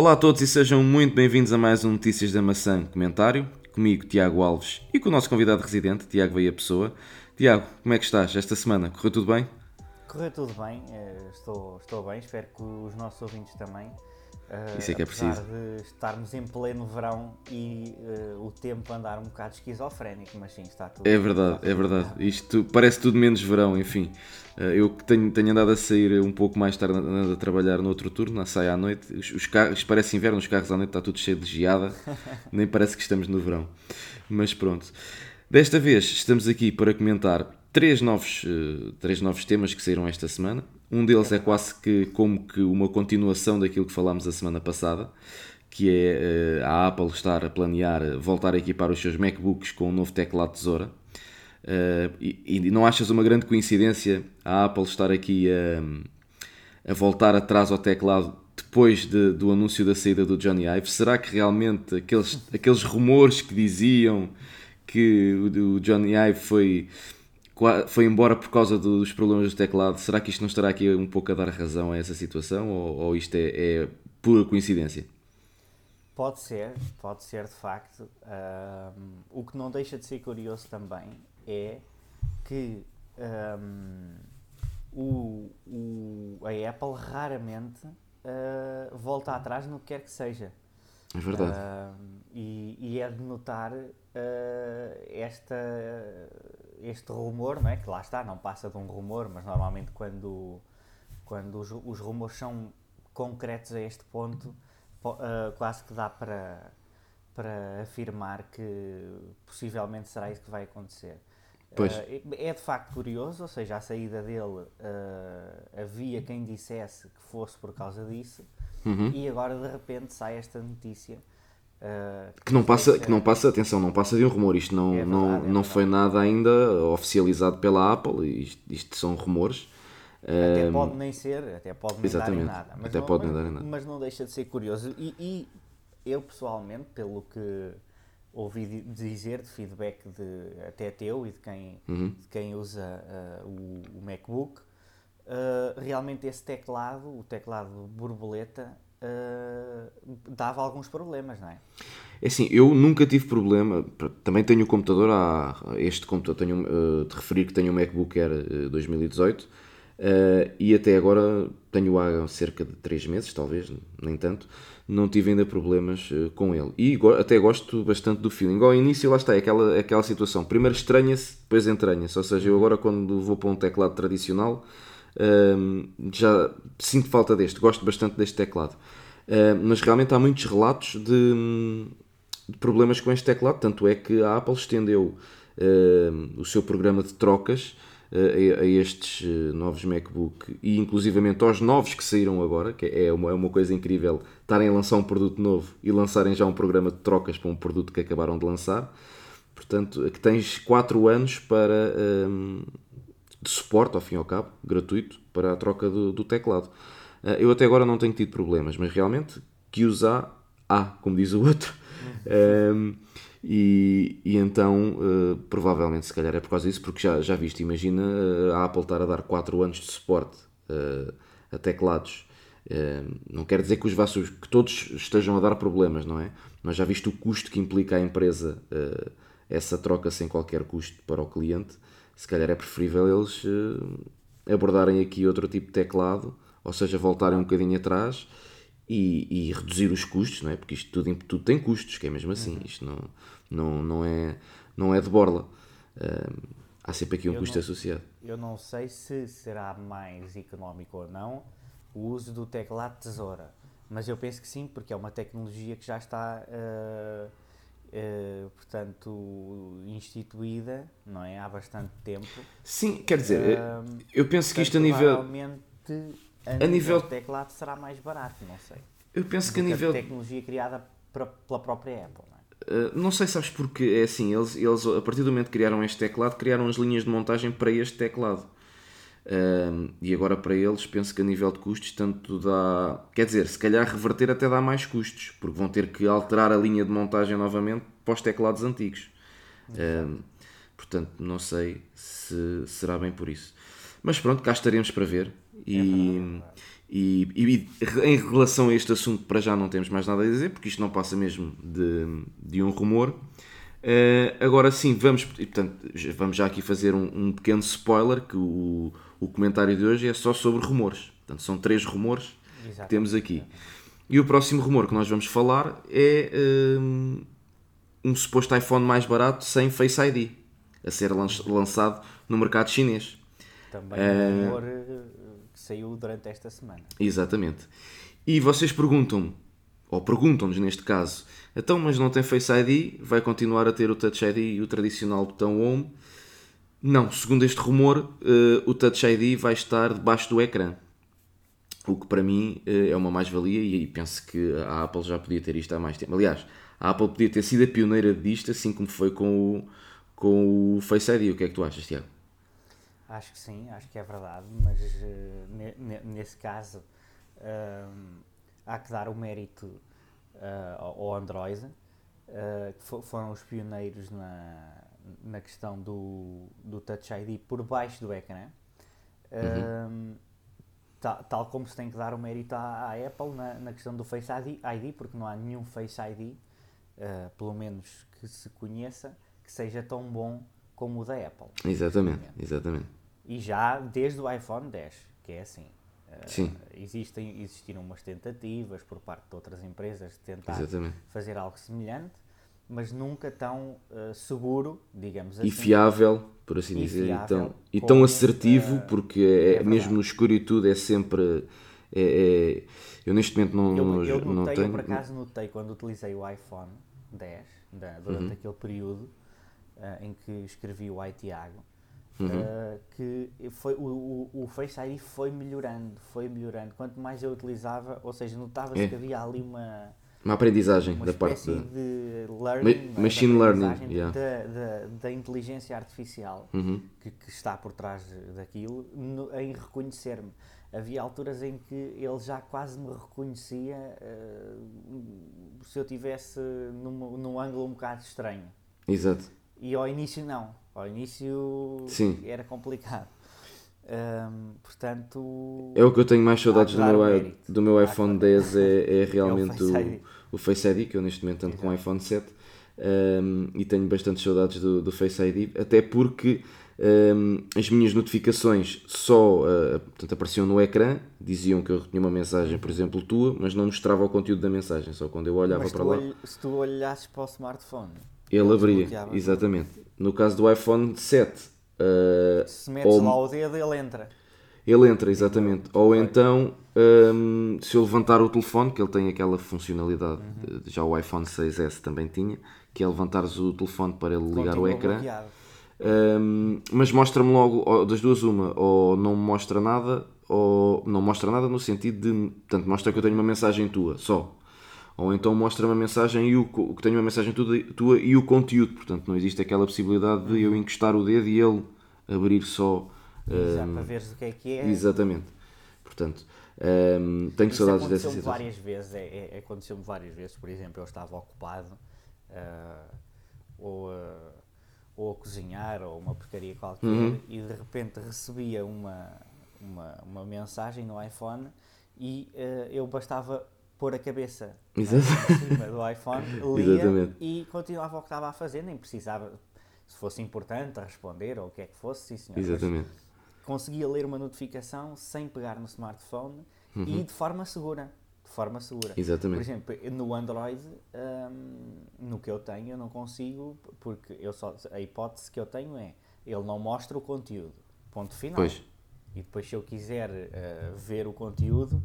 Olá a todos e sejam muito bem-vindos a mais um Notícias da Maçã comentário. Comigo, Tiago Alves, e com o nosso convidado residente, Tiago Veia Pessoa. Tiago, como é que estás esta semana? Correu tudo bem? Correu tudo bem, eh, estou, estou bem, espero que os nossos ouvintes também. Uh, Isso é que é preciso. de estarmos em pleno verão e uh, o tempo andar um bocado esquizofrénico, mas sim, está tudo. É verdade, é verdade. Isto parece tudo menos verão, enfim. Uh, eu que tenho, tenho andado a sair um pouco mais tarde a trabalhar no outro turno, a sair à noite. Os, os carros, parece inverno, os carros à noite está tudo cheio de geada, nem parece que estamos no verão. Mas pronto. Desta vez estamos aqui para comentar três novos, três novos temas que saíram esta semana. Um deles é quase que como que uma continuação daquilo que falámos a semana passada, que é uh, a Apple estar a planear voltar a equipar os seus MacBooks com um novo teclado tesoura. Uh, e, e, não achas uma grande coincidência a Apple estar aqui a, a voltar atrás ao teclado depois de, do anúncio da saída do Johnny Ive? Será que realmente aqueles, aqueles rumores que diziam que o, o Johnny Ive foi foi embora por causa dos problemas do teclado. Será que isto não estará aqui um pouco a dar razão a essa situação ou, ou isto é, é, pura coincidência? Pode ser, pode ser de facto. Um, o que não deixa de ser curioso também é que um, o, o, a Apple raramente uh, volta atrás no que quer que seja. É verdade. Uh, e, e, é de notar uh, esta este rumor, não é? que lá está, não passa de um rumor, mas normalmente quando, quando os, os rumores são concretos a este ponto, uh, quase que dá para, para afirmar que possivelmente será isso que vai acontecer. Uh, é de facto curioso, ou seja, a saída dele uh, havia quem dissesse que fosse por causa disso, uhum. e agora de repente sai esta notícia Uh, que, não passa, que não passa, atenção, não passa de um rumor. Isto não, é verdade, não, é não foi nada ainda oficializado pela Apple. Isto, isto são rumores. Até uh, pode nem ser, até pode nem dar em nada. Mas até não, pode mas, nem dar em nada. Mas não deixa de ser curioso. E, e eu pessoalmente, pelo que ouvi dizer de feedback de, até teu e de quem, uhum. de quem usa uh, o, o, MacBook, uh, realmente esse teclado, o teclado borboleta, uh, dava alguns problemas, não é? É assim, eu nunca tive problema. Também tenho o computador, há este computador, tenho uh, de referir que tenho um MacBook Air uh, 2018 uh, e até agora tenho há cerca de 3 meses, talvez, nem tanto. Não tive ainda problemas uh, com ele. E go até gosto bastante do feeling. Ao início, lá está, é aquela, é aquela situação. Primeiro estranha-se, depois entranha-se. Ou seja, eu agora, quando vou para um teclado tradicional, já sinto falta deste. Gosto bastante deste teclado. Mas realmente há muitos relatos de, de, problemas com este teclado, tanto é que a Apple estendeu o seu programa de trocas uh, a, a, estes novos MacBook e inclusivamente aos novos que saíram agora, que é uma, é uma coisa incrível estarem a lançar um produto novo e lançarem já um programa de trocas para um produto que acabaram de lançar. Portanto, que tens 4 anos para um, de suporte, ao fim e ao cabo, gratuito, para a troca do, do teclado. Uh, eu até agora não tenho tido problemas, mas realmente que usar há, como diz o outro. Um, e, e, então, uh, provavelmente, se calhar é por causa disso, porque já, já viste, imagina uh, a Apple estar a dar 4 anos de suporte uh, a teclados. não quer dizer que os vossos, que todos estejam a dar problemas, não é? Mas já viste o custo que implica a empresa essa troca sem qualquer custo para o cliente. Se calhar é preferível eles abordarem aqui outro tipo de teclado ou seja, voltarem um bocadinho atrás e, e, reduzir os custos, não é? porque isto tudo, tudo tem custos, que é mesmo assim, uhum. isto não, não, não, é, não é de borla. Uh, há sempre aqui um eu custo não, associado. Eu não sei se será mais económico ou não o uso do teclado tesoura, mas eu penso que sim, porque é uma tecnologia que já está. Uh, Uh, portanto, instituída, não é? Há bastante tempo. Sim, quer dizer, uh, eu penso que isto a nível a, a nível, nível de teclado será mais barato, não sei. Eu penso que a nível. A tecnologia criada pela própria Apple, não é? Uh, não sei, sabes porque é assim, eles, eles a partir do momento que criaram este teclado, criaram as linhas de montagem para este teclado. Uh, e agora para eles penso que a nível de custos tanto dá. Quer dizer, se calhar reverter até dá mais custos, porque vão ter que alterar a linha de montagem novamente para os teclados antigos. Uh, portanto, não sei se será bem por isso. Mas pronto, cá estaremos para ver. E, E, e, em relação a este assunto, para já não temos mais nada a dizer, porque isto não passa mesmo de, de um rumor. Uh, agora sim, vamos, portanto, vamos já aqui fazer um, um, pequeno spoiler, que o, o comentário de hoje é só sobre rumores. Portanto, são três rumores Exato. que temos aqui. E o próximo rumor que nós vamos falar é um, um suposto iPhone mais barato sem Face ID, a ser lançado no mercado chinês. Também um rumor que saiu durante esta semana. Exatamente. E vocês perguntam, ou perguntam-nos neste caso, então, mas não tem Face ID, vai continuar a ter o Touch ID e o tradicional botão Home? Não, segundo este rumor, uh, o Touch ID vai estar debaixo do ecrã. O que para mim uh, é uma mais-valia e, e penso que a Apple já podia ter isto há mais tempo. Aliás, a Apple podia ter sido a pioneira disto, assim como foi com o, com o Face ID. O que é que tu achas, Tiago? Acho que sim, acho que é verdade, mas uh, nesse caso há que dar o mérito ao Android, que foram os pioneiros na, na questão do, do Touch ID por baixo do ecrã. Uhum. Tal, tal, como se tem que dar o mérito à, à Apple na, na, questão do Face ID, ID, porque não há nenhum Face ID, pelo menos que se conheça, que seja tão bom como o da Apple. Exatamente, exatamente. E já desde o iPhone 10, que é assim. Sim. existem, existiram umas tentativas por parte de outras empresas de tentar Exatamente. fazer algo semelhante, mas nunca tão uh, seguro, digamos assim. E fiável, por assim e dizer, e tão, e tão assertivo, uh, porque é, é mesmo no escuro e tudo, é sempre. É, é, eu neste momento não, eu, eu não notei, tenho. Eu por acaso notei quando utilizei o iPhone 10, da, durante uhum. aquele período uh, em que escrevi o iTiago, Uhum. Uh, que foi, o, o, o, Face ID foi melhorando, foi melhorando. Quanto mais eu utilizava, ou seja, notava-se é. que havia ali uma, uma aprendizagem uma da parte de, de learning, Ma machine learning yeah. da, da, da, inteligência artificial uhum. que, que, está por trás daquilo no, em reconhecer-me. Havia alturas em que ele já quase me reconhecia uh, se eu tivesse num, num ângulo um bocado estranho. Exato. E ao início não. Ao início Sim. era complicado. Um, portanto. É o que eu tenho mais saudades do meu, do meu iPhone 10 é, é realmente é o, o, Face ID, que eu neste momento ando com o iPhone 7 um, e tenho bastante saudades do, do Face ID, até porque um, as minhas notificações só uh, portanto, apareciam no ecrã, diziam que eu tinha uma mensagem, por exemplo, tua, mas não mostrava o conteúdo da mensagem, só quando eu olhava mas para lá. Se tu olhasses para o smartphone, ele abria, exatamente. No caso do iPhone 7, uh, se metes ou... lá o dedo, ele entra. Ele entra, exatamente. Ou então, um, se eu levantar o telefone, que ele tem aquela funcionalidade, uhum. já o iPhone 6S também tinha, que é levantares o telefone para ele ligar Continua o ecrã. Um, mas mostra-me logo, das duas, uma, ou não mostra nada, ou não mostra nada no sentido de, portanto, mostra que eu tenho uma mensagem tua, só ou então mostra uma mensagem e o que tenho uma mensagem tua e o conteúdo, portanto não existe aquela possibilidade de eu encostar o dedo e ele abrir só Exato, um, para veres o que é que é. Exatamente. Portanto, um, tenho Isso saudades dessa situação. várias vezes, é, é, aconteceu-me várias vezes, por exemplo, eu estava ocupado uh, ou, uh, ou a cozinhar ou uma porcaria qualquer uhum. e de repente recebia uma, uma, uma mensagem no iPhone e uh, eu bastava pôr a cabeça né, em cima do iPhone, lia e continuava o que estava a fazer, nem precisava, se fosse importante, responder ou o que é que fosse, sim senhor. Exatamente. Mas conseguia ler uma notificação sem pegar no smartphone uhum. e de forma segura. De forma segura. Exatamente. Por exemplo, no Android, um, no que eu tenho, eu não consigo, porque eu só, a hipótese que eu tenho é, ele não mostra o conteúdo. Ponto final. Pois. E depois, se eu quiser uh, ver o conteúdo,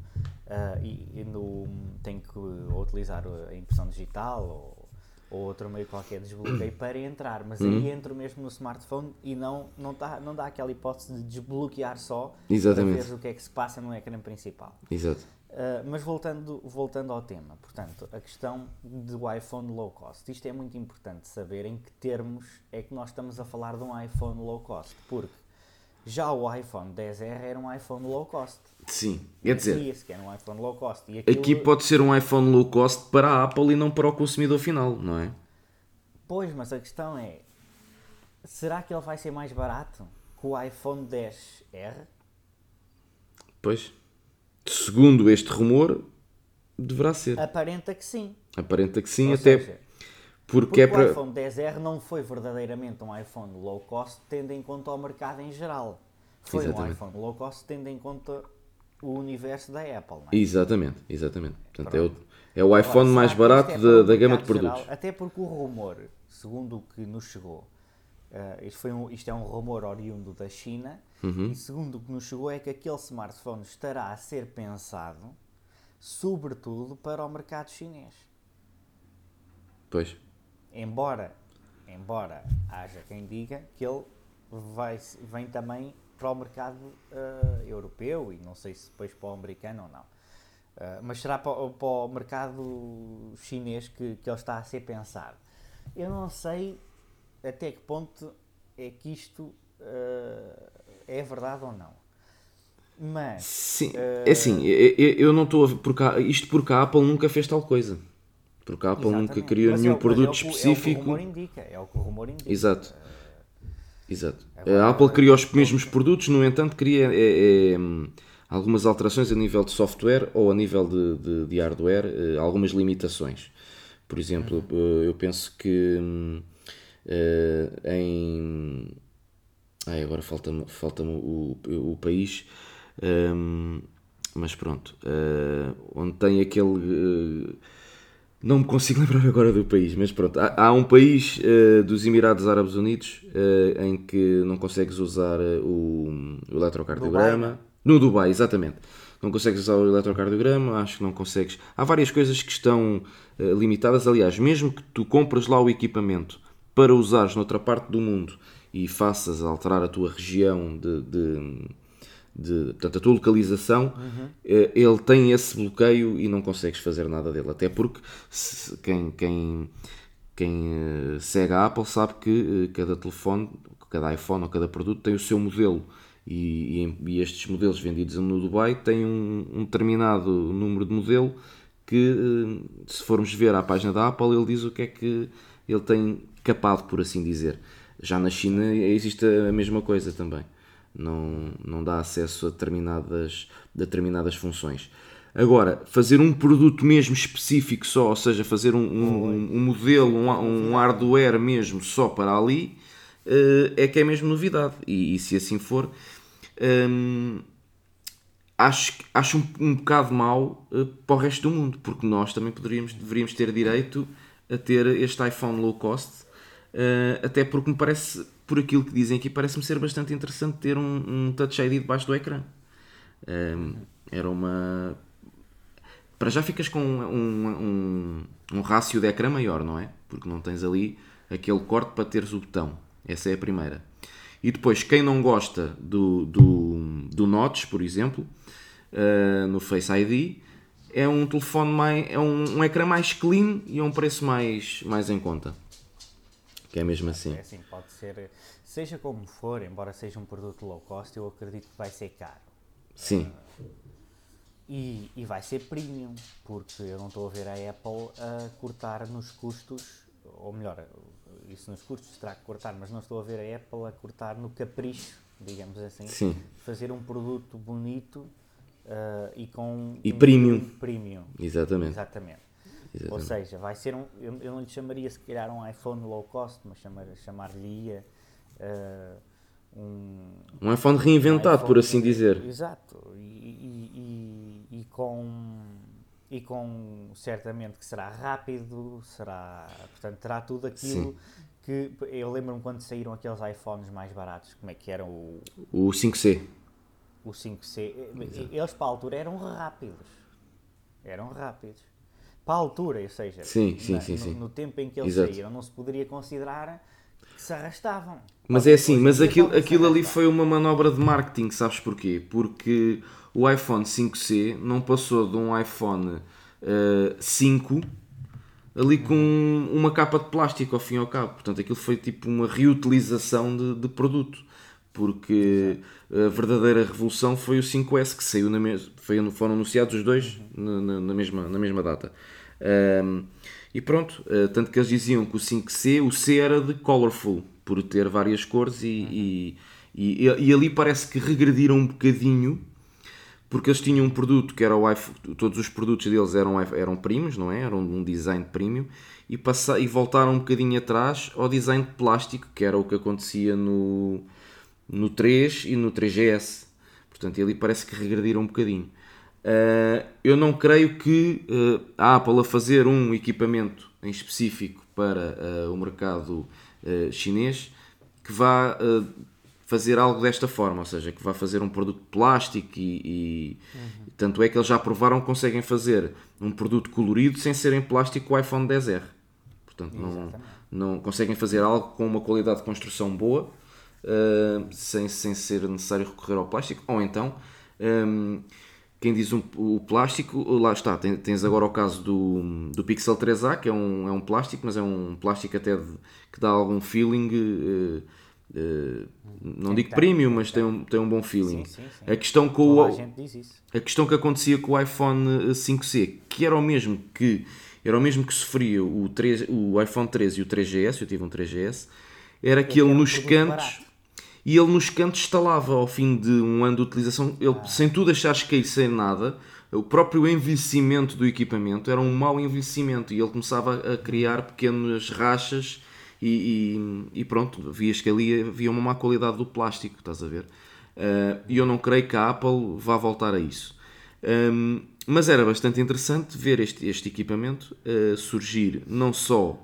uh, e, e no, tenho que utilizar a impressão digital ou, ou outro meio qualquer desbloqueio para entrar. Mas uhum. aí entro mesmo no smartphone e não, não, tá, não dá aquela hipótese de desbloquear só Exatamente. para ver o que é que se passa no ecrã principal. Exato. Uh, mas voltando, voltando ao tema, portanto, a questão do iPhone low cost. Isto é muito importante saber em que termos é que nós estamos a falar de um iPhone low cost, porque já o iPhone 10R era um iPhone low cost. Sim, quer dizer, que era um iPhone low cost. E aquilo... Aqui pode ser um iPhone low cost para a Apple e não para o consumidor final, não é? Pois, mas a questão é: será que ele vai ser mais barato que o iPhone 10R? Pois, segundo este rumor, deverá ser. Aparenta que sim. Aparenta que sim, Ou até seja, porque, Porque é o para. iPhone 10R não foi verdadeiramente um iPhone low cost, tendo em conta o mercado em geral. Foi um Exatamente. iPhone low cost, tendo em conta o universo da Apple. Não é? Exatamente, exatamente. Portanto, é o, é o Agora, iPhone mais que isto barato é da, o da gama de mercado geral? produtos. Até porque o rumor, segundo o que nos chegou, eh, isto, foi um- isto é um rumor oriundo da China, Uhum. e segundo o que nos chegou é que aquele smartphone estará a ser pensado, sobretudo, para o mercado chinês. Pois. Embora, embora haja quem diga que ele vai, vem também para o mercado eh, europeu e não sei se depois para o americano ou não. Eh, mas será para, o- para o mercado chinês que, que ele está a ser pensado. Eu não sei até que ponto é que isto eh, é verdade ou não. Mas Sim, é assim, eu, eu- não estou a ver. Porque a- isto porque a Apple nunca fez tal coisa. Porque a Apple nunca Exatamente. criou Mas é nenhum é o produto que o- É o que o específico. rumor indica. É o que o rumor indica. Exato. Exato. Agora, A Apple criou os mesmos produtos, no entanto, cria é, é, hum, algumas alterações a nível de software ou a nível de, de, de hardware, eh, algumas limitações. Por exemplo, eh, eu penso que hum, eh, em. Ai, agora falta-me falta o, o país. hum, mas pronto. eh, onde tem aquele. eh, não me consigo lembrar agora do país, mas pronto. Há, há um país eh, dos Emirados Árabes Unidos eh, em que não consegues usar eh, o, o eletrocardiograma. Dubai, no Dubai, exatamente. Não consegues usar o eletrocardiograma, acho que não consegues. Há várias coisas que estão eh, limitadas. Aliás, mesmo que tu compres lá o equipamento para usares noutra parte do mundo e faças alterar a tua região de, de, de- portanto, a tua localização, eh, ele tem esse bloqueio e não consegues fazer nada dele. Até porque se- quem, quem, quem eh, segue a Apple sabe que eh, cada telefone, cada iPhone ou cada produto tem o seu modelo. E, e e estes modelos vendidos no Dubai têm um, um determinado número de modelo que, se formos ver à página da Apple, ele diz o que é que ele tem capado, por assim dizer. Já na China existe a mesma coisa também. Não, não dá acesso a determinadas, determinadas funções. Agora, fazer um produto mesmo específico só, ou seja, fazer um, um, um modelo, um, um hardware mesmo só para ali, eh, é que é mesmo novidade. E, e se assim for, hum, acho, acho um, um bocado mau eh, para o resto do mundo, porque nós também poderíamos, deveríamos ter direito a ter este iPhone low cost, eh, até porque me parece, por aquilo que dizem aqui, parece-me ser bastante interessante ter um, um Touch ID debaixo do ecrã. Hum, era uma. Para já ficas com um, um, um rácio de ecrã maior, não é? Porque não tens ali aquele corte para teres o botão. Essa é a primeira. E depois, quem não gosta do, do, do Notch, por exemplo, eh, no Face ID, é um telefone mais. é um, um ecrã mais clean e a um preço mais, mais em conta. Que é mesmo assim. É assim, pode ser, seja como for, embora seja um produto low cost, eu acredito que vai ser caro. Sim, E, e vai ser premium, porque eu não estou a ver a Apple a cortar nos custos, ou melhor, isso nos custos terá que cortar, mas não estou a ver a Apple a cortar no capricho, digamos assim, Sim. fazer um produto bonito ah, e com E um premium. premium. exatamente. Exatamente. Ou Exatamente. seja, vai ser um. Eu, eu não lhe chamaria se calhar um iPhone low cost, mas chamar- chamar-lhe-ia ah, um, Um iPhone reinventado, um por iPhone- assim dizer. Exato. E, e- e- e com. E com certamente que será rápido, será. Portanto, terá tudo aquilo Sim. que. Eu lembro-me quando saíram aqueles iPhones mais baratos, como é que eram o, O 5C. o 5C. Eles para a altura eram rápidos. Eram rápidos. Para a altura, ou seja, Sim, sim, na- sim, no, no tempo em que eles Exato. saíram, não se poderia considerar que se arrastavam. Mas é assim, mas aquilo, aquilo ali foi uma manobra de marketing, sabes porquê? Porque o iPhone 5C não passou de um iPhone eh, 5 ali com uma capa de plástico ao fim e ao cabo. Portanto, aquilo foi tipo uma reutilização de, de produto. Porque a verdadeira revolução foi o 5S que saiu na mesma. Foram anunciados os dois na, na- na mesma, na mesma data. Ahm, e pronto, eh, tanto que eles diziam que o 5C, o C era de colorful, por ter várias cores e, e, e, e ali parece que regrediram um bocadinho porque eles tinham um produto que era o iPhone, todos os produtos deles eram, eram primos, não é? Eram um design premium e, passa, e voltaram um bocadinho atrás ao design de plástico, que era o que acontecia no, no 3 e no 3GS. Portanto, ali parece que regrediram um bocadinho. Uh, eu não creio que uh, a Apple a fazer um equipamento em específico para uh, o mercado chinês que vá fazer algo desta forma, ou seja, que vá fazer um produto plástico e, e uhum. tanto é que eles já provaram que conseguem fazer um produto colorido sem ser em plástico o iPhone 10R. Portanto, não, não conseguem fazer algo com uma qualidade de construção boa uh, sem, sem ser necessário recorrer ao plástico, ou então um, quem diz um, o plástico, lá está, tens agora o caso do, do Pixel 3A, que é um, é um plástico, mas é um plástico até de, que dá algum feeling. Uh, Uh, não digo tem, premium, mas tem um, tem um bom feeling. Sim, sim, sim. A questão com o, a, a questão que acontecia com o iPhone 5C, que era o mesmo que era o mesmo que sofria o, 3, o iPhone 13 e o 3GS, eu tive um 3GS, era que ele nos cantos e ele nos cantos instalava ao fim de um ano de utilização, ele, ah. sem tu deixares cair sem nada, o próprio envelhecimento do equipamento era um mau envelhecimento e ele começava a criar pequenas rachas e, e, e, pronto, vias que ali havia uma má qualidade do plástico, estás a ver? Uh, e eu não creio que a Apple vá voltar a isso. Um, mas era bastante interessante ver este, este equipamento uh, surgir não só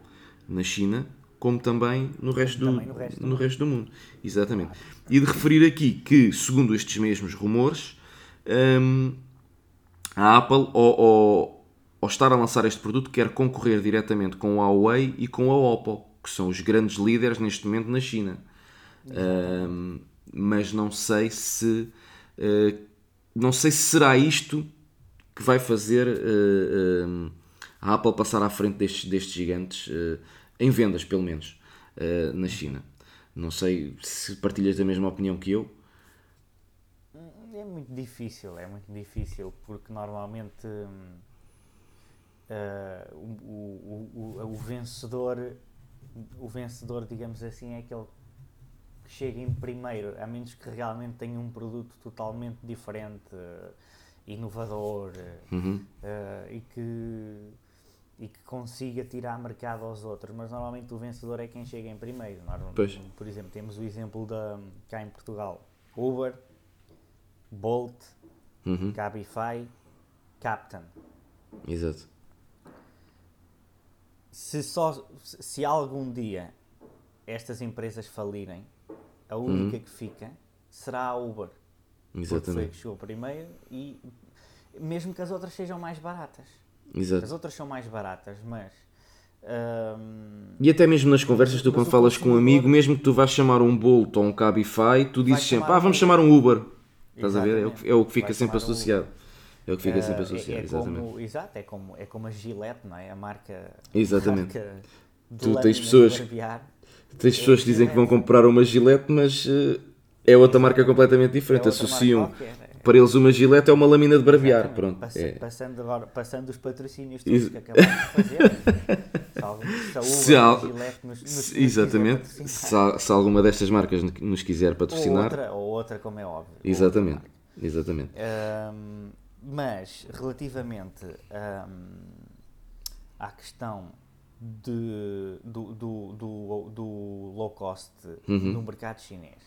na China, como também no resto, do, também no resto, no resto do mundo. Exatamente. E de referir aqui que, segundo estes mesmos rumores, um, a Apple, ao, ao, ao, estar a lançar este produto, quer concorrer diretamente com a Huawei e com a Oppo, que são os grandes líderes neste momento na China. Um, mas não sei se uh, não sei se será isto que vai fazer uh, uh, a Apple passar à frente destes, destes gigantes em vendas, pelo menos, na China. Não sei se partilhas da mesma opinião que eu. É muito difícil, é muito difícil, porque normalmente o, o, o, o vencedor o vencedor, digamos assim, é aquele que chega em primeiro, a menos que realmente tenha um produto totalmente diferente, uh, inovador uh, uhum. uh, e, que, e que consiga tirar mercado aos outros. Mas normalmente o vencedor é quem chega em primeiro. Por exemplo, temos o exemplo da, cá em Portugal: Uber, Bolt, uhum. Cabify, Captain. Exato se, só, se algum dia estas empresas falirem, a única uhum. que fica será a Uber. Exatamente. Porque foi que chegou primeiro e mesmo que as outras sejam mais baratas. Exato. As outras são mais baratas, mas. Um, e até mesmo nas conversas, tu quando falas com um amigo, mesmo que tu vás chamar um Bolt ou um Cabify, tu dizes sempre, ah, vamos chamar um Uber. Estás a ver? É o que, é o que fica sempre associado. É o que fica uh, sempre associado, é, é exatamente. Como, exato, é como, é como a Gillette, não é? A marca. Exatamente. A marca tu tens pessoas. Tens pessoas que dizem que vão comprar uma Gillette, mas uh, é outra marca completamente diferente. É Associam. Qualquer, é. Para eles, uma Gillette é uma lâmina de barbear. Pronto, Pass, é. passando, agora, passando os patrocínios todos que acabamos de fazer. se, al... nos, nos exatamente. Se, se, alguma destas marcas nos quiser patrocinar. Ou outra, ou outra como é óbvio. Exatamente. Exatamente. Um, mas, relativamente um, à questão de, do, do, do, do low cost uhum. no mercado chinês,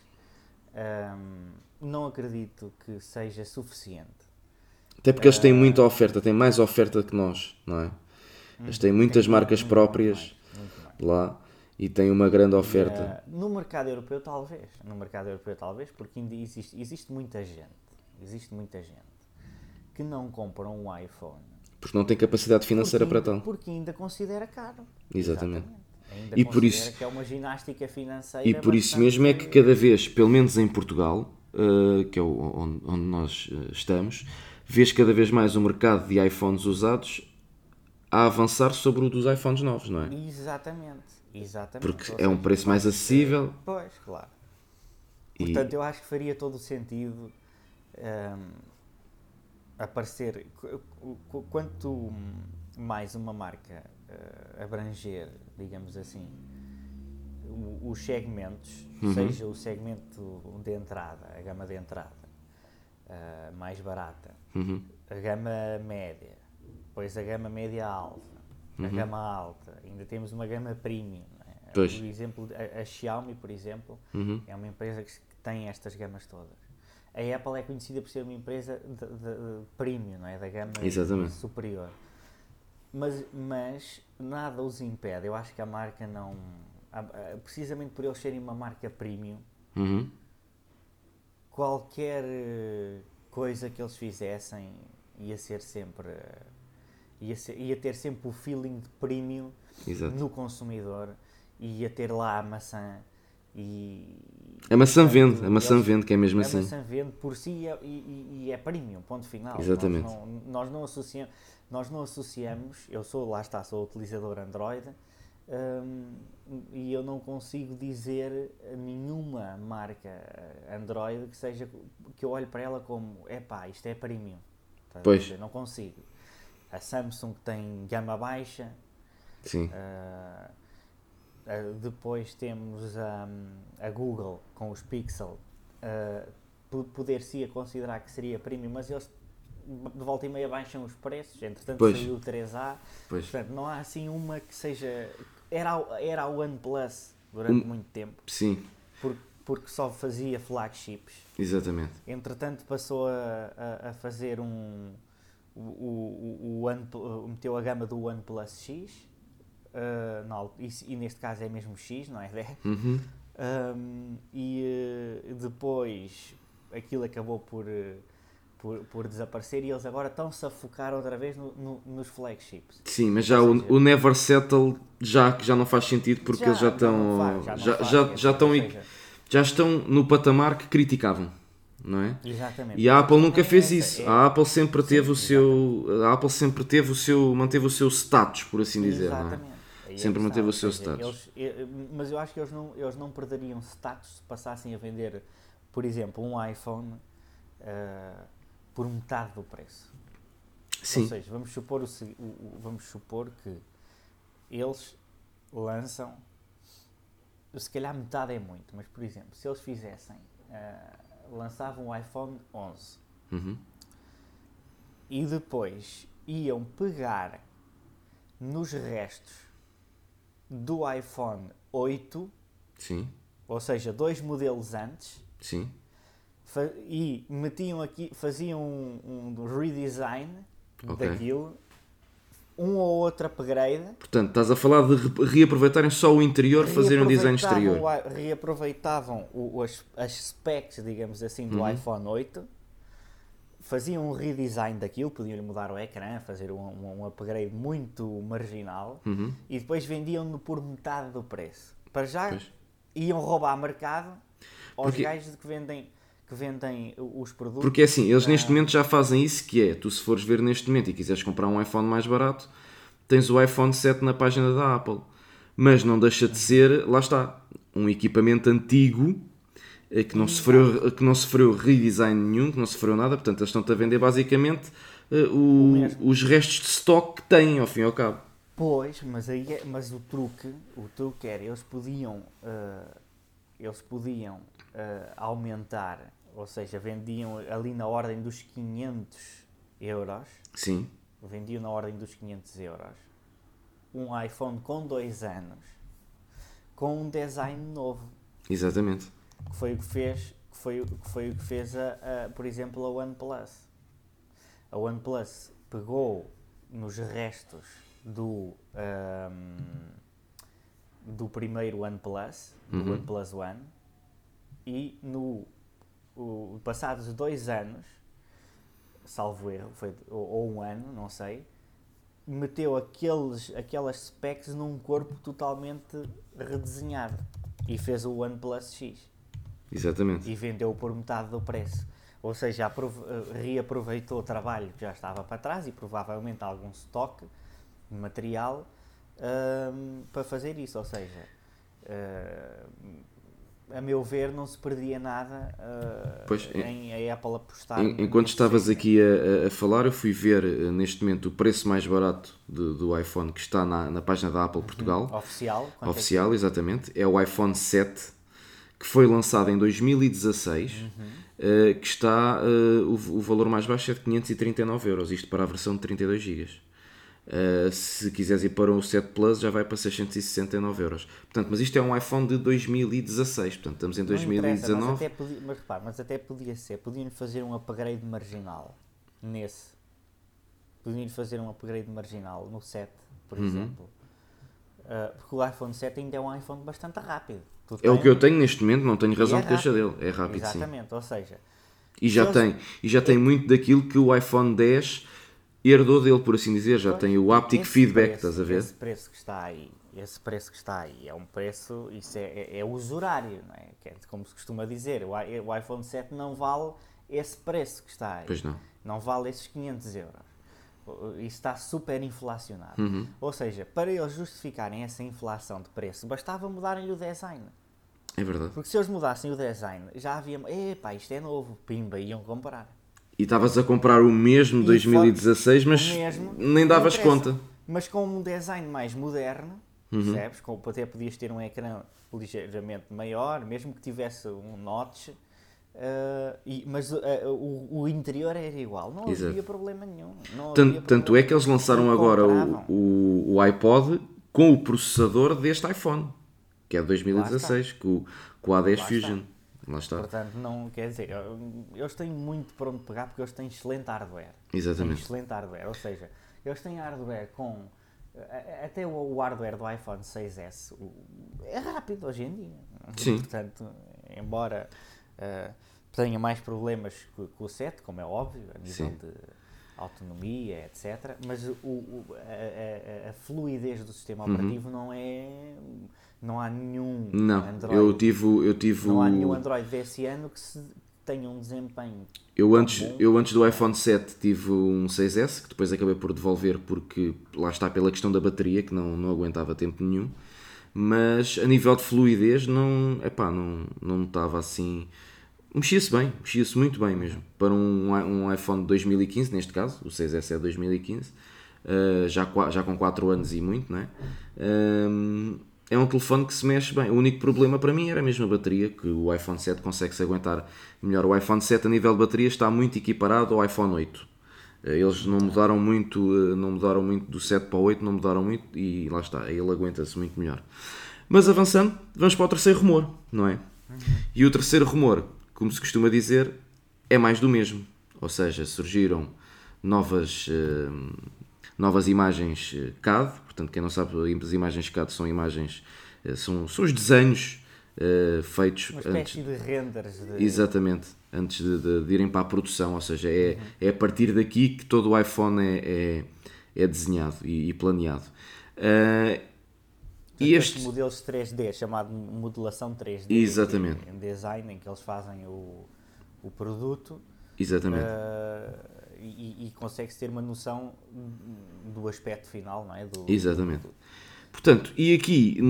um, não acredito que seja suficiente. Até porque eles têm muita oferta, têm mais oferta que nós, não é? Eles têm muitas marcas próprias lá e têm uma grande oferta. Uh, no mercado europeu, talvez. No mercado europeu, talvez, porque ainda existe, existe muita gente. Existe muita gente que não compram um iPhone. Porque não tem capacidade financeira para tal. Porque ainda considera caro. Exatamente. Exatamente. Ainda e por isso que é uma ginástica financeira. E por isso mesmo é que cada vez, pelo menos em Portugal, uh, que é onde, onde nós uh, estamos, vês cada vez mais o mercado de iPhones usados a avançar sobre o dos iPhones novos, não é? Exatamente. Exatamente. Porque é um preço mais acessível. Pois, claro. Portanto, e... eu acho que faria todo o sentido. Um, ehm, aparecer, quanto mais uma marca uh, abranger, digamos assim, os segmentos, uhum. seja o segmento de entrada, a gama de entrada, uh, mais barata, Uhum. a gama média, depois a gama média alta, a gama alta, ainda temos uma gama premium. é? Por exemplo, a, a Xiaomi, por exemplo, Uhum. é uma empresa que, que tem estas gamas todas. A Apple é conhecida por ser uma empresa de, de- de premium, não é? da gama Exatamente. superior. Mas, mas nada os impede. Eu acho que a marca não. A- a- Precisamente por eles serem uma marca premium, Uhum. qualquer eh, coisa que eles fizessem ia ser sempre. eh, ia, ser- ia ter sempre o feeling de premium Exato. no consumidor e ia ter lá a maçã e. A maçã vende, a maçã vende, que é mesmo a assim. maçã vende por si e é, e- e- e é premium, ponto final. Exatamente. Nós não, nós não associamos, nós não associamos, eu sou, lá está, sou utilizador Android hum, e eu não consigo dizer nenhuma marca Android que seja que eu olhe para ela como epá, isto é premium. Estás Pois. Não consigo. A Samsung tem gama baixa, Sim. Uh, uh, depois temos a, a Google com os Pixel. Uh, po- Poder-se considerar que seria premium, mas eles de volta e meia baixam os preços. Entretanto, Pois. saiu o 3A. Pois. Portanto, não há assim uma que seja. Era, era a OnePlus durante Um- muito tempo, Sim, por- porque só fazia flagships. exatamente. Entretanto, passou a, a, a fazer um. O, o, o, One- meteu a gama do OnePlus X, uh, na al- e, neste caso é mesmo X, não é 10. Uhum. Um, e uh, depois aquilo acabou por, uh, por, por desaparecer e eles agora estão-se a focar outra vez no- no- nos flagships. Sim, mas já o, o Never Settle já, que já não faz sentido porque eles já estão. faz, Já, faz, já, já, estão, seja, já estão no patamar que criticavam, não é? Exatamente. E a Apple nunca É fez isso. é- A Apple sempre teve Sim, o seu. A Apple sempre teve o seu. manteve o seu status, por assim dizer, é? Exatamente. É Sempre que manteve o seu status. eles- eh, mas eu acho que eles não, eles não perderiam status se passassem a vender, por exemplo, um iPhone eh, por metade do preço. Ou Sim, seja, vamos supor, o, o- vamos supor que eles lançam, se calhar metade é muito, mas por exemplo, se eles fizessem, eh, lançavam o iPhone 11 Uhum. e depois iam pegar nos restos do iPhone 8, sim, ou seja, dois modelos antes, sim. E metiam aqui, faziam um, um redesign Ok. daquilo, um ou outro upgrade, Portanto, estás a falar de re- reaproveitarem só o interior, fazer um design exterior. reaproveitavam o as, as specs, digamos assim, do Uhum. iPhone 8, faziam um redesign daquilo, podiam mudar o ecrã, fazer um, um- um upgrade muito marginal Uhum. e depois vendiam-no por metade do preço. Para já Pois. iam roubar mercado aos Porque- gajos que vendem, que vendem os produtos. Porque é assim, eles Ah. neste momento já fazem isso, que é, tu se fores ver neste momento e quiseres comprar um iPhone mais barato, tens o iPhone 7 na página da Apple. Mas não deixa de ser, lá está, um equipamento antigo eh, que não, sofreu, que não sofreu redesign nenhum, que não sofreu nada, portanto eles estão-te a vender basicamente eh, o- mesmo. os restos de stock que têm, ao fim e ao cabo. Pois, mas, aí é- mas o truque, o truque era, eles podiam, ah, eles podiam ah, aumentar, ou seja, vendiam ali na ordem dos 500 euros, Sim, vendiam na ordem dos 500 euros, um iPhone com dois anos, com um design novo, exatamente. que foi o que fez, que foi, o- que foi o que fez a, a, por exemplo, a OnePlus. A OnePlus pegou nos restos do, ahm, do primeiro OnePlus, do Uhum. OnePlus One, e no o, passados dois anos, salvo erro, foi, ou, ou um ano, não sei, meteu aqueles, aquelas specs num corpo totalmente redesenhado e fez o OnePlus X Exatamente. e vendeu por metade do preço. Ou seja, eh, reaproveitou o trabalho que já estava para trás e provavelmente algum estoque de material ahm, para fazer isso. Ou seja, ah, a meu ver, não se perdia nada ah, Pois, em a Apple apostar. En- Enquanto estavas segmento. aqui a, a- falar, eu fui ver eh, neste momento o preço mais barato do, do iPhone que está na, na página da Apple Portugal, Oficial. quanto é oficial, exatamente. É o iPhone 7, que foi lançado em 2016, uh, que está, uh, o, o, valor mais baixo é de 539 euros, isto para a versão de 32 GB. Uh, se quiseres ir para o 7 Plus já vai para 669 euros. Portanto, mas isto é um iPhone de 2016, portanto estamos em 2019. Mas até, podia, mas, repare, mas até podia ser, podiam fazer um upgrade marginal nesse. Podiam fazer um upgrade marginal no 7, por uhum. exemplo. Uh, porque o iPhone 7 ainda é um iPhone bastante rápido. Tu é o que eu tenho neste momento, não tenho razão é de queixa dele. É rápido, Exatamente, sim. ou seja... E já, tem, e já tem muito daquilo que o iPhone 10 herdou dele, por assim dizer, já tem o haptic feedback, preço, estás a ver? Esse preço que está aí, esse preço que está aí é um preço, isso é, é, é usurário, não é? É como se costuma dizer, o, o iPhone 7 não vale esse preço que está aí. Pois não. Não vale esses 500 euros. Isso está super inflacionado. Uhum. Ou seja, para eles justificarem essa inflação de preço, bastava mudarem o design. É verdade. Porque se eles mudassem o design, já havia. Epá, isto é novo, pimba, iam comprar. E estavas a comprar o mesmo e 2016, mas mesmo, nem davas conta. Mas com um design mais moderno, uhum. percebes? Com, até podias ter um ecrã ligeiramente maior, mesmo que tivesse um notch. Uh, e, mas uh, o, o, interior era igual, não Exato. havia problema nenhum. tanto, tanto é que eles lançaram agora o, o, o, iPod com o processador deste iPhone, que é de 2016, com, com o A10 Fusion. Está. Lá está. Portanto, não quer dizer, eles têm muito para onde pegar porque eles têm excelente hardware. Exatamente. Têm excelente hardware, ou seja, eles têm hardware com. Até o hardware do iPhone 6S é rápido hoje em dia. Sim. Portanto, embora uh, tenha mais problemas com, com, o 7, como é óbvio, a nível Sim. de autonomia, etc. Mas o, o a, a, a, fluidez do sistema uhum. operativo uhum. não é não há nenhum não, Android. Eu tive, eu tive não há nenhum Android desse ano que se tenha um desempenho. Eu antes, bom. eu antes do iPhone 7 tive um 6S que depois acabei por devolver porque lá está pela questão da bateria que não, não aguentava tempo nenhum. Mas a nível de fluidez não, epá, não, não estava assim. Mexia-se bem, mexia-se muito bem mesmo. Para um, um iPhone de 2015, neste caso, o 6S é 2015, uh, já, já com 4 anos e muito, não é? É um telefone que se mexe bem. O único problema para mim era a bateria, que o iPhone 7 consegue se aguentar melhor. O iPhone 7 a nível de bateria está muito equiparado ao iPhone 8. Eh, eles não mudaram muito, eh, não mudaram muito do 7 para o 8, não mudaram muito e lá está, ele aguenta-se muito melhor. Mas avançando, vamos para o terceiro rumor, não é? E o terceiro rumor, como se costuma dizer, é mais do mesmo. Ou seja, surgiram novas, uh, novas imagens CAD, Portanto, quem não sabe, as imagens CAD são imagens, eh, são, são os desenhos uh, feitos Uma antes, de renders. De... Exatamente, antes de, de, de, irem para a produção. Ou seja, é, uhum. é a partir daqui que todo o iPhone é, é, é desenhado e, e planeado. Uh, e este modelos 3D, chamado modelação 3D, Exatamente. em design, em que eles fazem o, o produto. Exatamente. Uh, e, e consegue-se ter uma noção do aspecto final, não é? Do, Exatamente. Do... Portanto, e aqui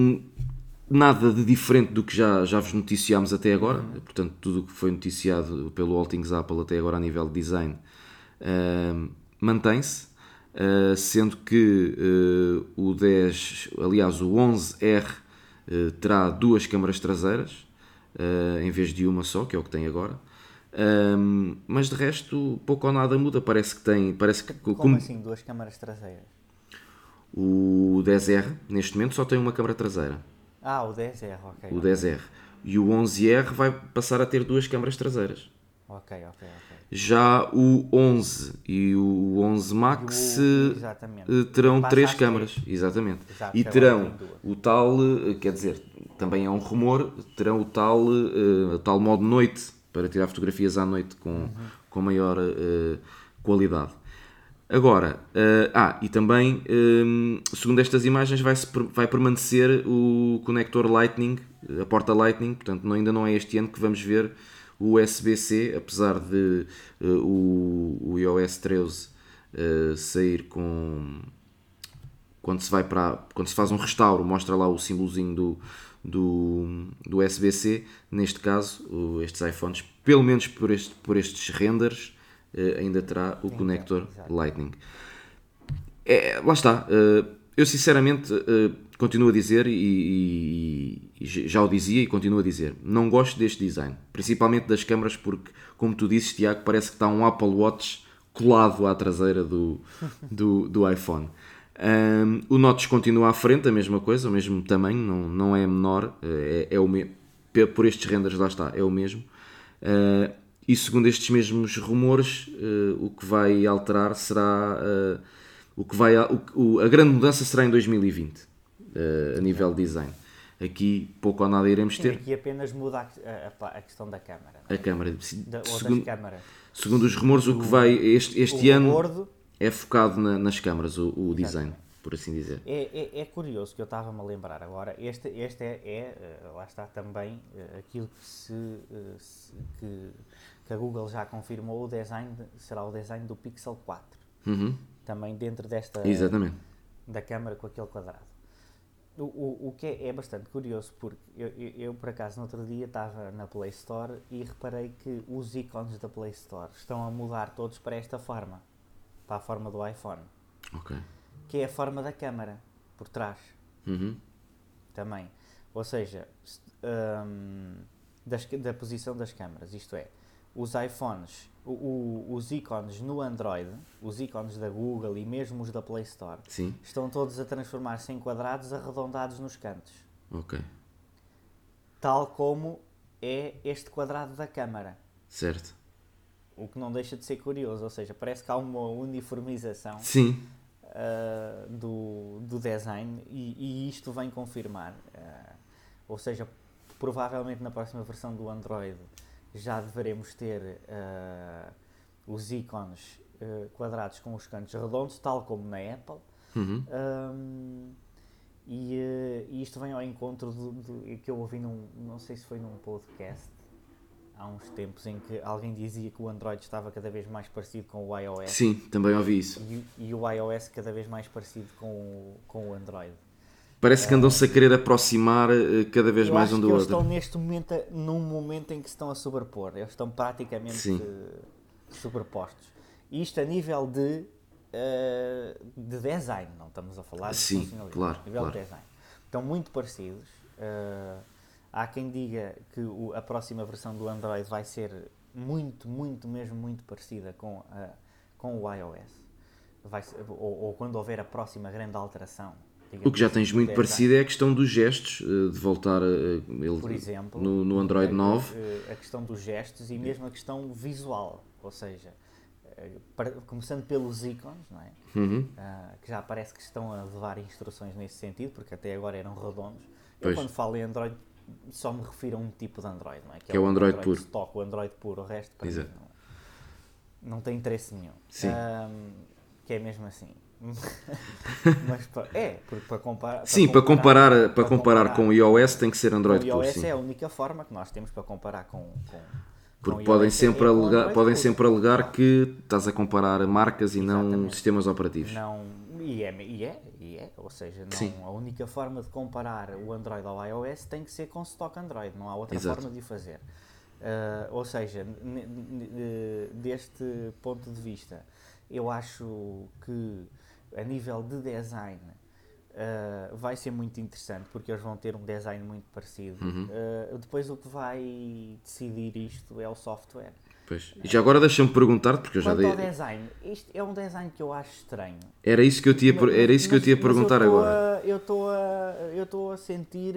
nada de diferente do que já, já vos noticiámos até agora, uhum. portanto, tudo o que foi noticiado pelo All Things Apple até agora a nível de design uh, mantém-se, uh, sendo que uh, o 10, aliás, o 11R terá duas câmaras traseiras em vez de uma só, que é o que tem agora. Um, mas de resto, pouco ou nada muda. Parece que tem. Parece que, como, como assim, duas câmaras traseiras? O 10R, neste momento, só tem uma câmara traseira. Ah, o 10R, ok. O 10R. E o 11R vai passar a ter duas câmaras traseiras. Ok, ok, ok. Já o 11 e o 11 Max o... Eh, terão Passa três câmaras. Exatamente. Exato, e terão o tal, eh, quer dizer, também é um rumor, terão o tal, uh, o tal modo noite para tirar fotografias à noite com, uhum. com maior uh, qualidade. Agora, uh, ah, e também, um, segundo estas imagens, vai, vai permanecer o conector Lightning, a porta Lightning, portanto, não, ainda não é este ano que vamos ver o USB-C, apesar de uh, o, o iOS 13 uh, sair com. Quando se, vai para, quando se faz um restauro, mostra lá o símbolozinho do, do, do USB-C, neste caso, estes iPhones, pelo menos por, este, por estes renders, eh, ainda terá o Sim, conector é, Lightning. É, lá está. Eh, eu sinceramente eh, continuo a dizer e, e, já o dizia e continuo a dizer, não gosto deste design, principalmente das câmaras, porque, como tu dizes, Tiago, parece que está um Apple Watch colado à traseira do, do, do iPhone. Um, o Notch continua à frente, a mesma coisa, o mesmo tamanho, não, não é menor, é, é o me... por estes renders lá está, é o mesmo. Uh, e segundo estes mesmos rumores, uh, o que vai alterar será uh, o que vai o, a grande mudança será em 2020 a nível de design. Aqui pouco ou nada iremos ter. Aqui apenas muda a, a, a questão da câmara. É? A câmara. Da, segundo, das câmaras. Segundo os rumores, o, o que vai este, este ano bordo, é focado na, nas câmaras, o, o design, por assim dizer. É, é, é curioso que eu estava-me a lembrar agora. Este, este é, é, eh, lá está também eh, aquilo que, se, eh, se, que, que a Google já confirmou, o design será o design do Pixel 4. Uhum. Também dentro desta. Exatamente. Da câmara com aquele quadrado. O, o, o que é, é, bastante curioso, porque eu, eu, eu, por acaso, no outro dia estava na Play Store e reparei que os ícones da Play Store estão a mudar todos para esta forma para a forma do iPhone. Ok. Que é a forma da câmara, por trás. Uhum. Também. Ou seja, um, das, da posição das câmaras, isto é, os iPhones o, o, os ícones no Android, os ícones da Google e mesmo os da Play Store, Sim. estão todos a transformar-se em quadrados arredondados nos cantos. Ok. Tal como é este quadrado da câmara. Certo. O que não deixa de ser curioso, ou seja, parece que há uma uniformização Sim. Uh, do, do design e, e, isto vem confirmar. Uh, ou seja, provavelmente na próxima versão do Android já deveremos ter uh, os ícones quadrados com os cantos redondos, tal como na Apple. Uhum. Um, e, e, isto vem ao encontro do, do, que eu ouvi num, não sei se foi num podcast há uns tempos em que alguém dizia que o Android estava cada vez mais parecido com o iOS. Sim, também ouvi isso. E, e o iOS cada vez mais parecido com o, com o Android. Parece que andam-se a querer aproximar eh, cada vez eu mais um do outro. Eles estão neste momento, num momento em que se estão a sobrepor. Eles estão praticamente Sim. sobrepostos. Isto a nível de, uh, de design, não estamos a falar de Sim, claro, a nível claro. de design. Estão muito parecidos. Há quem diga que o, a próxima versão do Android vai ser muito, muito, mesmo muito parecida com, a, com o iOS. Vai ser, ou, ou quando houver a próxima grande alteração o que já tens muito é, parecido é a questão dos gestos, eh, de voltar a, ele, Por exemplo, no, no Android 9. A, a questão dos gestos e mesmo a questão visual, ou seja, eh, começando pelos ícones, não é? Uhum. Uh, que já parece que estão a levar instruções nesse sentido, porque até agora eram redondos. Pois. Eu quando falo em Android só me refiro a um tipo de Android, não é? Que, que é, o Android, Android puro. Stock, o Android puro, o resto para Exato. mim não, não tem interesse nenhum. Sim. Um, que é mesmo assim. Mas para, é, porque para comparar. Sim, para comparar, para, para comparar, comparar, com o iOS tem que ser Android puro. O iOS é a única forma que nós temos para comparar com. com porque podem iOS sempre é alegar, podem sempre alegar que estás a comparar marcas e não Exatamente. sistemas operativos. Não, e é, e é, e é ou seja, não, Sim. a única forma de comparar o Android ao iOS tem que ser com stock Android, não há outra Exato. forma de o fazer. Uh, ou seja, deste ponto de vista, eu acho que a nível de design uh, vai ser muito interessante porque eles vão ter um design muito parecido. Uhum. Uh, depois o que vai decidir isto é o software. Pois. E já agora deixa-me perguntar, porque eu já Quanto dei. ao design, isto é um design que eu acho estranho. Era isso que eu per- era isso que eu Mas- perguntar eu agora. a- eu estou a, eu estou a sentir.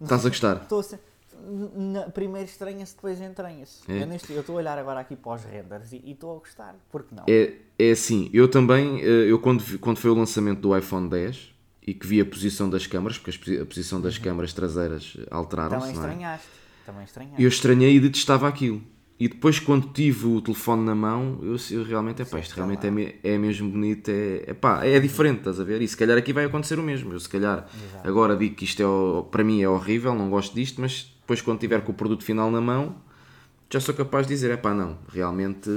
Estás a gostar? Estou a primeiro estranha-se, depois entranha-se. É. Eu estou a olhar agora aqui para os renders e estou a gostar. Por que não? É, é assim, eu também, eh, eu quando, quando foi o lançamento do iPhone 10 e que vi a posição das câmaras, porque a posição das câmaras traseiras alteraram-se, Também é? estranhaste. Também estranhaste. Eu estranhei e detestava aquilo. E depois, quando tive o telefone na mão, eu, eu realmente, epá, isto Sim, realmente é, é mesmo bonito, é, epá, é diferente, estás a ver? E se calhar aqui vai acontecer o mesmo. Eu, se calhar, Exato. agora digo que isto é, para mim é horrível, não gosto disto, mas depois, quando tiver com o produto final na mão, já sou capaz de dizer, epá, não, realmente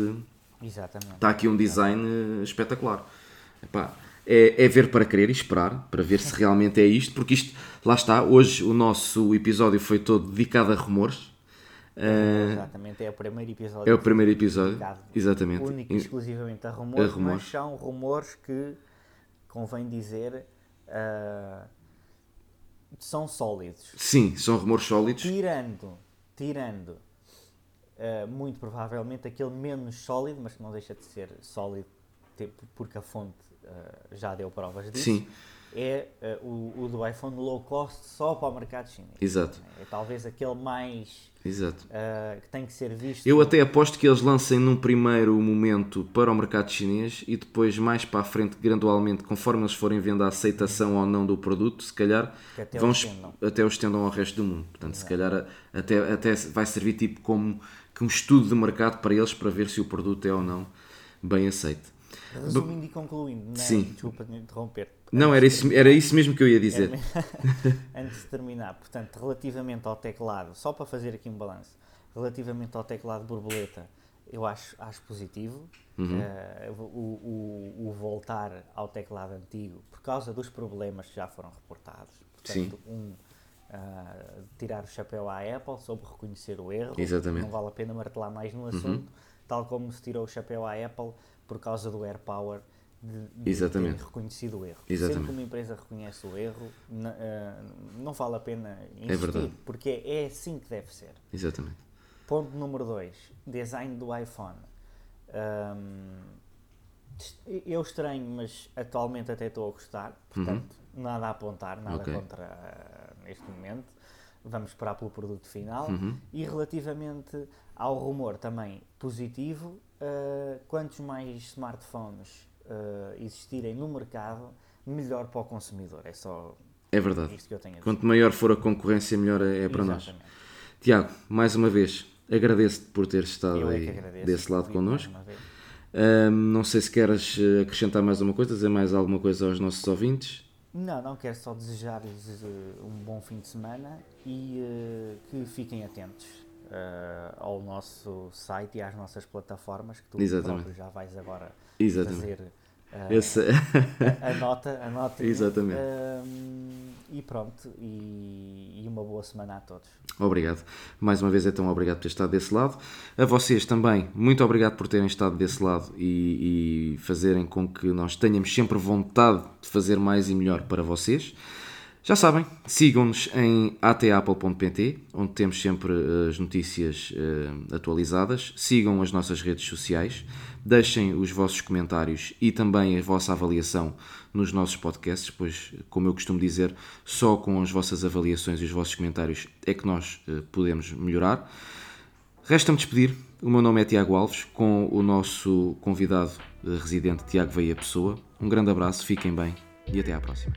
Exatamente. está aqui um design eh, espetacular. Epá, é, é ver para querer e esperar, para ver se realmente é isto, porque isto, lá está, hoje o nosso episódio foi todo dedicado a rumores. Eh, Exatamente, é o primeiro episódio. é o primeiro episódio, exatamente. Único e exclusivamente a rumores, A rumores. mas são rumores que, convém dizer, ah, são sólidos. Sim, são rumores sólidos. Tirando, tirando, uh, muito provavelmente aquele menos sólido, mas que não deixa de ser sólido, tipo, porque a fonte uh, já deu provas disso. Sim. É uh, o, o, do iPhone low cost só para o mercado chinês. Exato. É talvez aquele mais Exato. Uh, que tem que ser visto. Eu até aposto que eles lancem num primeiro momento para o mercado chinês e depois, mais para a frente, gradualmente, conforme eles forem vendo a aceitação ou não do produto, se calhar até vão o até o estendam ao resto do mundo. Portanto, Exato. se calhar até, até vai servir tipo como um estudo de mercado para eles para ver se o produto é ou não bem aceito. Resumindo e concluindo, né? Sim. desculpa de interromper. Não, era isso, era isso mesmo que eu ia dizer. Antes de terminar, portanto, relativamente ao teclado, só para fazer aqui um balanço, relativamente ao teclado borboleta, eu acho, acho positivo uhum. uh, o, o, o, voltar ao teclado antigo por causa dos problemas que já foram reportados. Portanto, Sim. um, uh, tirar o chapéu à Apple sobre reconhecer o erro. Exatamente. Não vale a pena martelar mais no assunto, uhum. tal como se tirou o chapéu à Apple por causa do AirPower de, de Exatamente. ter reconhecido o erro. Exatamente. Sempre que uma empresa reconhece o erro, não, uh, não vale a pena insistir, é porque é assim que deve ser. Exatamente. Ponto número 2, design do iPhone. Um, eu estranho, mas atualmente até estou a gostar, portanto, uhum. nada a apontar, nada okay. contra uh, neste momento. Vamos esperar pelo produto final. Uhum. E relativamente ao rumor também positivo, uh, quantos mais smartphones uh, existirem no mercado, melhor para o consumidor. É só é verdade. isto que eu tenho a dizer. Quanto maior for a concorrência, melhor é, para Exatamente. nós. Tiago, mais uma vez, agradeço-te por ter estado é agradeço, desse lado connosco. Um, não sei se queres eh, acrescentar mais uma coisa, dizer mais alguma coisa aos nossos ouvintes. Não, não, quero só desejar-lhes um bom fim de semana e uh, que fiquem atentos uh, ao nosso site e às nossas plataformas, que tu Exatamente. já vais agora Exatamente. fazer Esse... a, a nota. A nota Exatamente. e pronto, e, e uma boa semana a todos. Obrigado. Mais uma vez, então, obrigado por ter estado desse lado. A vocês também, muito obrigado por terem estado desse lado e, e, fazerem com que nós tenhamos sempre vontade de fazer mais e melhor para vocês. Já sabem, sigam-nos em atapple.pt, onde temos sempre as notícias uh, atualizadas. Sigam as nossas redes sociais, deixem os vossos comentários e também a vossa avaliação nos nossos podcasts, pois, como eu costumo dizer, só com as vossas avaliações e os vossos comentários é que nós uh, podemos melhorar. Resta-me despedir. O meu nome é Tiago Alves, com o nosso convidado residente Tiago Veia Pessoa. Um grande abraço, fiquem bem e até à próxima.